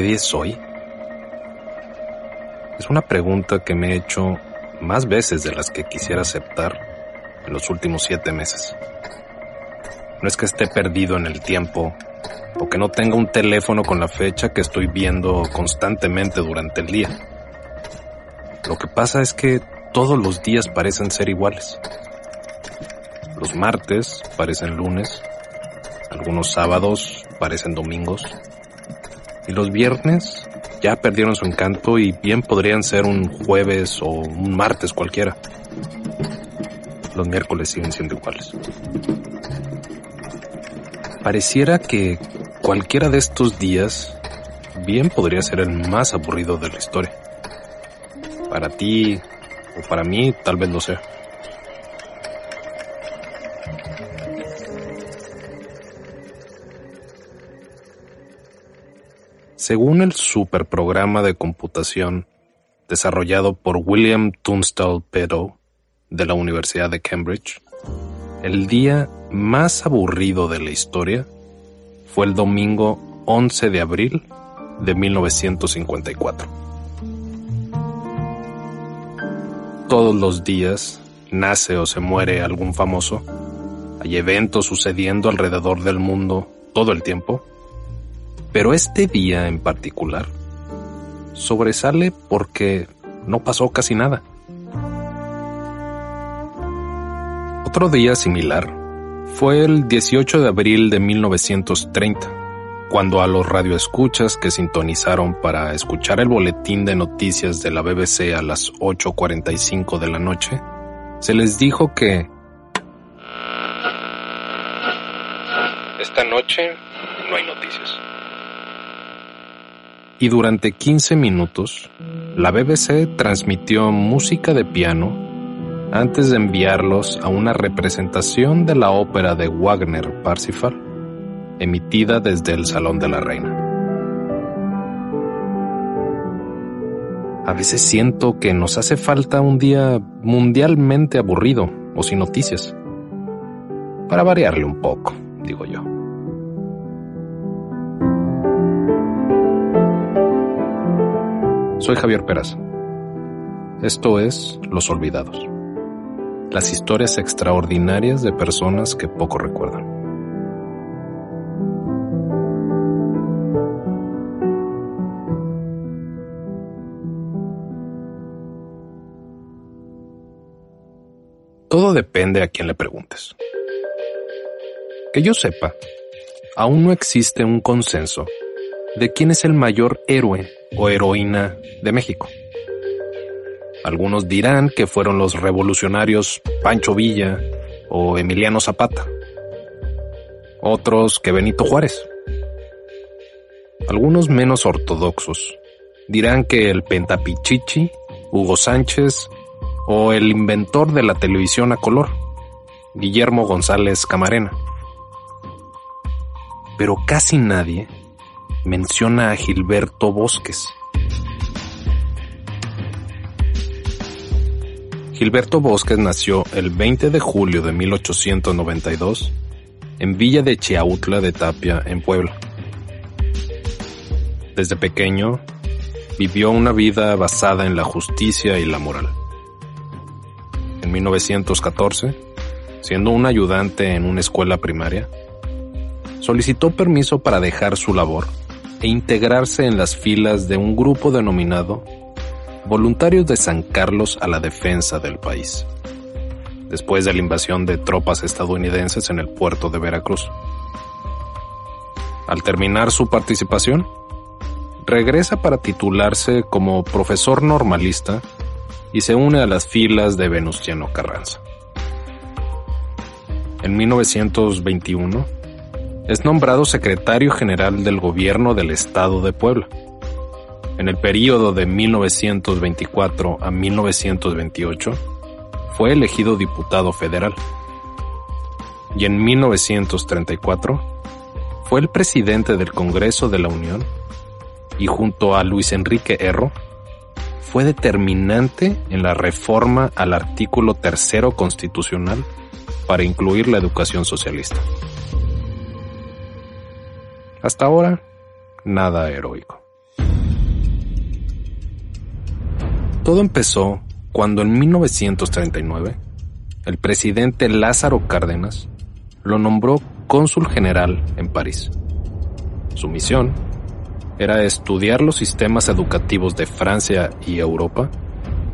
¿Qué día es hoy? Es una pregunta que me he hecho más veces de las que quisiera aceptar en los últimos siete meses. No es que esté perdido en el tiempo o que no tenga un teléfono con la fecha que estoy viendo constantemente durante el día. Lo que pasa es que todos los días parecen ser iguales. Los martes parecen lunes, algunos sábados parecen domingos y los viernes ya perdieron su encanto y bien podrían ser un jueves o un martes cualquiera. Los miércoles siguen siendo iguales. Pareciera que cualquiera de estos días bien podría ser el más aburrido de la historia. Para ti o para mí tal vez lo sea. Según el superprograma de computación desarrollado por William Tunstall Peto de la Universidad de Cambridge, el día más aburrido de la historia fue el domingo 11 de abril de 1954. Todos los días nace o se muere algún famoso. Hay eventos sucediendo alrededor del mundo todo el tiempo. Pero este día en particular sobresale porque no pasó casi nada. Otro día similar fue el 18 de abril de 1930, cuando a los radioescuchas que sintonizaron para escuchar el boletín de noticias de la BBC a las 8.45 de la noche, se les dijo que esta noche no hay noticias. Y durante 15 minutos, la BBC transmitió música de piano antes de enviarlos a una representación de la ópera de Wagner Parsifal, emitida desde el Salón de la Reina. A veces siento que nos hace falta un día mundialmente aburrido o sin noticias. Para variarle un poco, digo yo. Soy Javier Peraza. Esto es Los Olvidados. Las historias extraordinarias de personas que poco recuerdan. Todo depende a quién le preguntes. Que yo sepa, aún no existe un consenso de quién es el mayor héroe o heroína de México. Algunos dirán que fueron los revolucionarios Pancho Villa o Emiliano Zapata. Otros que Benito Juárez. Algunos menos ortodoxos dirán que el Pentapichichi, Hugo Sánchez o el inventor de la televisión a color, Guillermo González Camarena. Pero casi nadie menciona a Gilberto Bosques. Gilberto Bosques nació el 20 de julio de 1892 en Villa de Chiautla de Tapia, en Puebla. Desde pequeño, vivió una vida basada en la justicia y la moral. En 1914, siendo un ayudante en una escuela primaria, solicitó permiso para dejar su labor e integrarse en las filas de un grupo denominado Voluntarios de San Carlos a la Defensa del País, después de la invasión de tropas estadounidenses en el puerto de Veracruz. Al terminar su participación, regresa para titularse como profesor normalista y se une a las filas de Venustiano Carranza. En 1921, es nombrado secretario general del gobierno del estado de Puebla. En el período de 1924 a 1928, fue elegido diputado federal. Y en 1934, fue el presidente del Congreso de la Unión y junto a Luis Enrique Erro, fue determinante en la reforma al artículo tercero constitucional para incluir la educación socialista. Hasta ahora, nada heroico. Todo empezó cuando en 1939 el presidente Lázaro Cárdenas lo nombró cónsul general en París. Su misión era estudiar los sistemas educativos de Francia y Europa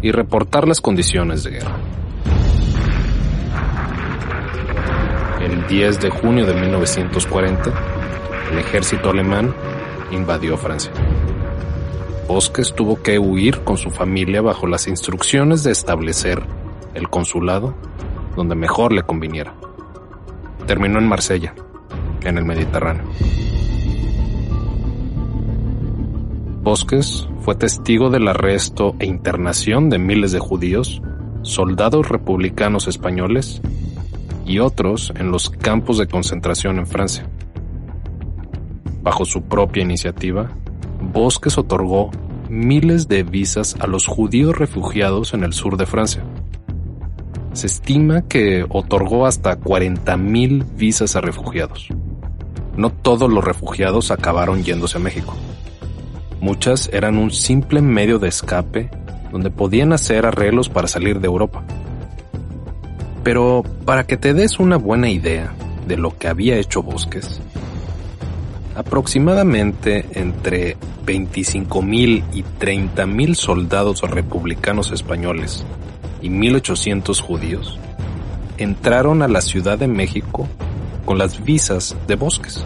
y reportar las condiciones de guerra. El 10 de junio de 1940, el ejército alemán invadió Francia. Bosques tuvo que huir con su familia bajo las instrucciones de establecer el consulado donde mejor le conviniera. Terminó en Marsella, en el Mediterráneo. Bosques fue testigo del arresto e internación de miles de judíos, soldados republicanos españoles y otros en los campos de concentración en Francia. Bajo su propia iniciativa, Bosques otorgó miles de visas a los judíos refugiados en el sur de Francia. Se estima que otorgó hasta 40.000 visas a refugiados. No todos los refugiados acabaron yéndose a México. Muchas eran un simple medio de escape donde podían hacer arreglos para salir de Europa. Pero para que te des una buena idea de lo que había hecho Bosques, aproximadamente entre 25.000 y 30.000 soldados republicanos españoles y 1.800 judíos entraron a la Ciudad de México con las visas de Bosques.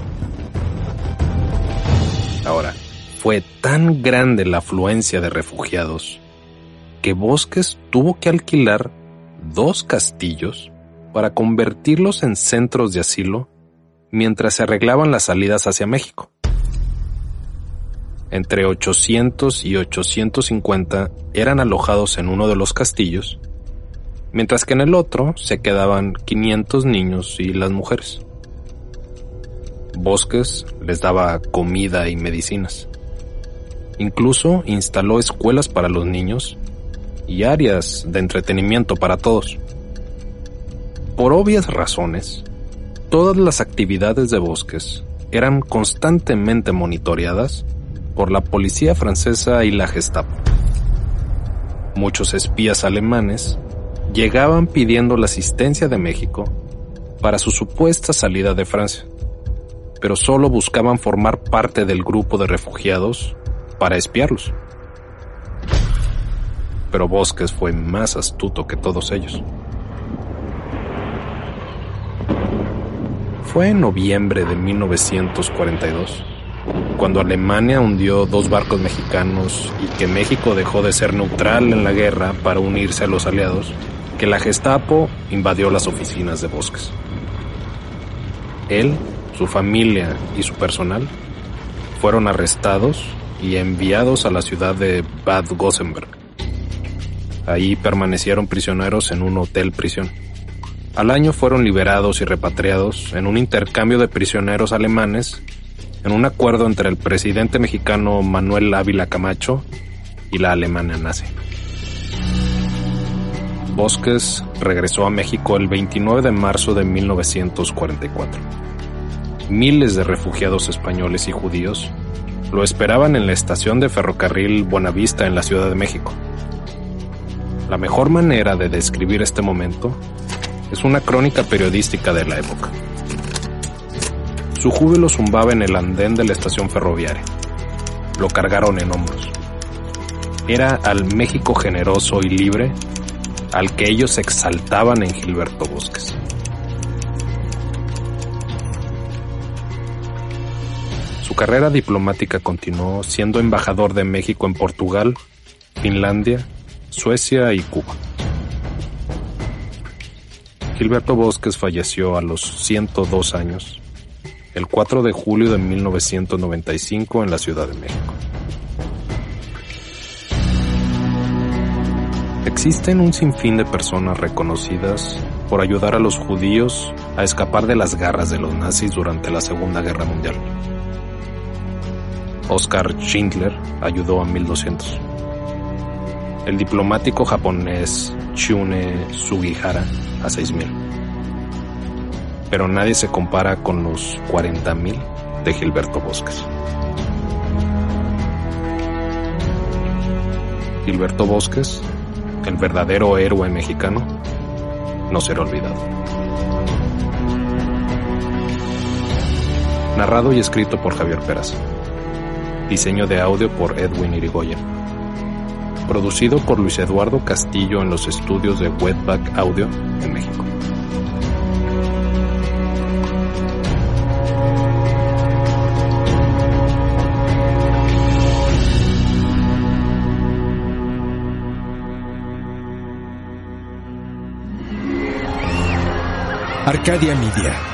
Ahora, fue tan grande la afluencia de refugiados que Bosques tuvo que alquilar dos castillos para convertirlos en centros de asilo mientras se arreglaban las salidas hacia México. Entre 800 y 850 eran alojados en uno de los castillos, mientras que en el otro se quedaban 500 niños y las mujeres. Bosques les daba comida y medicinas. Incluso instaló escuelas para los niños y áreas de entretenimiento para todos. Por obvias razones, Todas las actividades de bosques eran constantemente monitoreadas por la policía francesa y la Gestapo. Muchos espías alemanes llegaban pidiendo la asistencia de México para su supuesta salida de Francia, pero solo buscaban formar parte del grupo de refugiados para espiarlos. Pero Bosques fue más astuto que todos ellos. Fue en noviembre de 1942, cuando Alemania hundió dos barcos mexicanos y que México dejó de ser neutral en la guerra para unirse a los aliados, que la Gestapo invadió las oficinas de Bosques. Él, su familia y su personal fueron arrestados y enviados a la ciudad de Bad Gossenberg. Ahí permanecieron prisioneros en un hotel prisión. Al año fueron liberados y repatriados en un intercambio de prisioneros alemanes en un acuerdo entre el presidente mexicano Manuel Ávila Camacho y la alemana nazi. Bosques regresó a México el 29 de marzo de 1944. Miles de refugiados españoles y judíos lo esperaban en la estación de ferrocarril Buenavista en la Ciudad de México. La mejor manera de describir este momento es una crónica periodística de la época. Su júbilo zumbaba en el andén de la estación ferroviaria. lo cargaron en hombros. Era al México generoso y libre al que ellos exaltaban en Gilberto Bosques. Su carrera diplomática continuó siendo embajador de México en Portugal, Finlandia, Suecia y Cuba. Gilberto Bosques falleció a los 102 años, el 4 de julio de 1995 en la Ciudad de México. Existen un sinfín de personas reconocidas por ayudar a los judíos a escapar de las garras de los nazis durante la Segunda Guerra Mundial. Oscar Schindler ayudó a 1200. El diplomático japonés Shune Sugihara a 6.000. Pero nadie se compara con los 40.000 de Gilberto Bosques. Gilberto Bosques, el verdadero héroe mexicano, no será olvidado. Narrado y escrito por Javier Peraza. Diseño de audio por Edwin Irigoyen. Producido por Luis Eduardo Castillo en los estudios de Wetback Audio en México. Arcadia Media.